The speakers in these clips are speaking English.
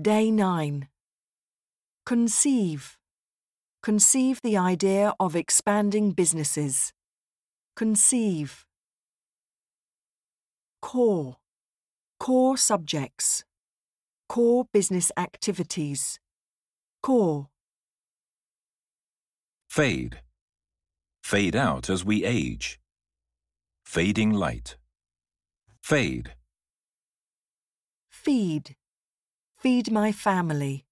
Day 9. Conceive. Conceive the idea of expanding businesses. Conceive. Core. Core subjects. Core business activities. Core. Fade. Fade out as we age. Fading light. Fade. Feed. Feed my family.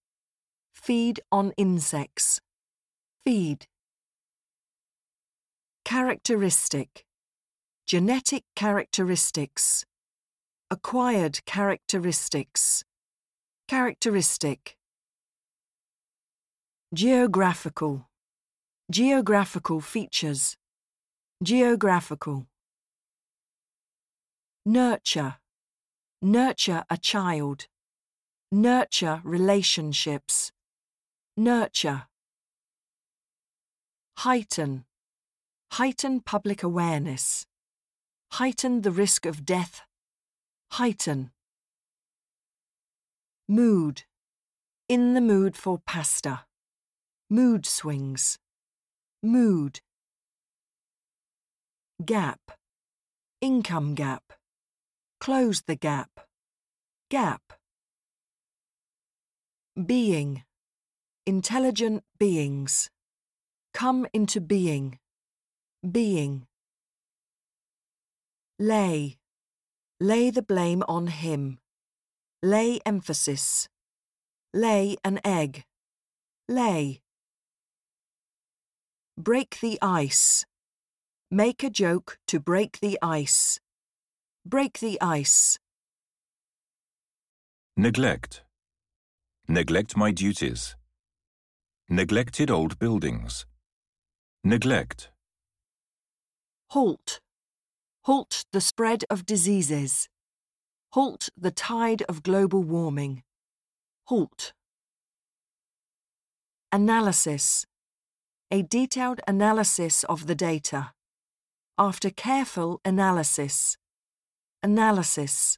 Feed on insects. Feed. Characteristic. Genetic characteristics. Acquired characteristics. Characteristic. Geographical. Geographical features. Geographical. Nurture. Nurture a child. Nurture relationships. Nurture. Heighten. Heighten public awareness. Heighten the risk of death. Heighten. Mood. In the mood for pasta. Mood swings. Mood. Gap. Income gap. Close the gap. Gap. Being. Intelligent beings. Come into being. Being. Lay. Lay the blame on him. Lay emphasis. Lay an egg. Lay. Break the ice. Make a joke to break the ice. Break the ice. Neglect. Neglect my duties. Neglected old buildings. Neglect. Halt. Halt the spread of diseases. Halt the tide of global warming. Halt. Analysis. A detailed analysis of the data. After careful analysis. Analysis.